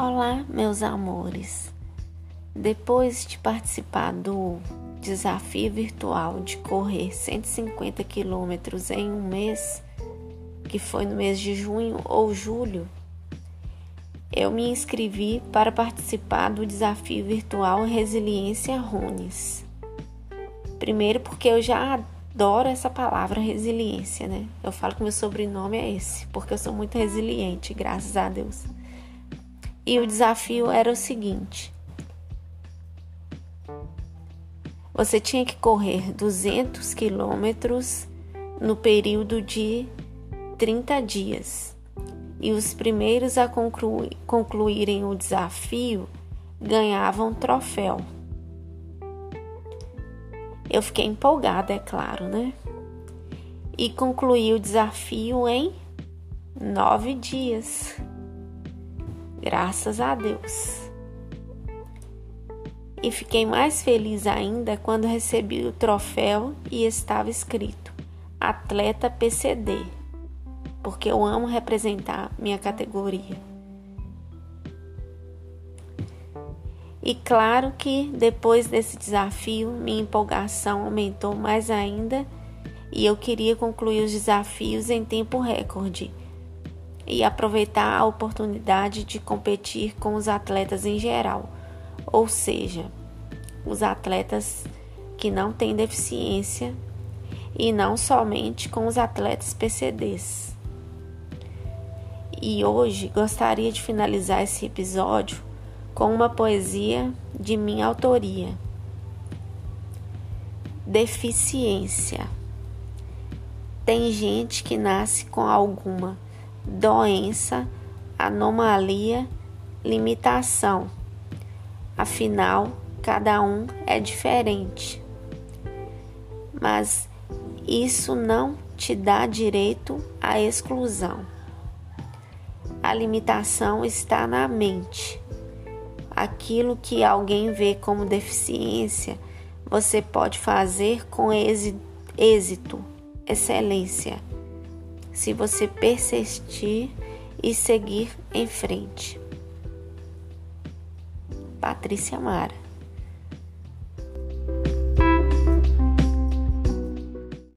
Olá, meus amores. Depois de participar do desafio virtual de correr 150 quilômetros em um mês, que foi no mês de junho ou julho, eu me inscrevi para participar do desafio virtual Resiliência Runes. Primeiro, porque eu já adoro essa palavra resiliência, né? Eu falo que meu sobrenome é esse, porque eu sou muito resiliente, graças a Deus. E o desafio era o seguinte: você tinha que correr 200 quilômetros no período de 30 dias. E os primeiros a concluírem o desafio ganhavam troféu. Eu fiquei empolgada, é claro, né? E concluí o desafio em nove dias. Graças a Deus. E fiquei mais feliz ainda quando recebi o troféu e estava escrito Atleta PCD, porque eu amo representar minha categoria. E claro que depois desse desafio, minha empolgação aumentou mais ainda e eu queria concluir os desafios em tempo recorde e aproveitar a oportunidade de competir com os atletas em geral, ou seja, os atletas que não têm deficiência e não somente com os atletas PCDs. E hoje gostaria de finalizar esse episódio com uma poesia de minha autoria. Deficiência. Tem gente que nasce com alguma doença, anomalia, limitação. Afinal, cada um é diferente. Mas isso não te dá direito à exclusão. A limitação está na mente. Aquilo que alguém vê como deficiência, você pode fazer com êxito, excelência se você persistir e seguir em frente. Patrícia Mara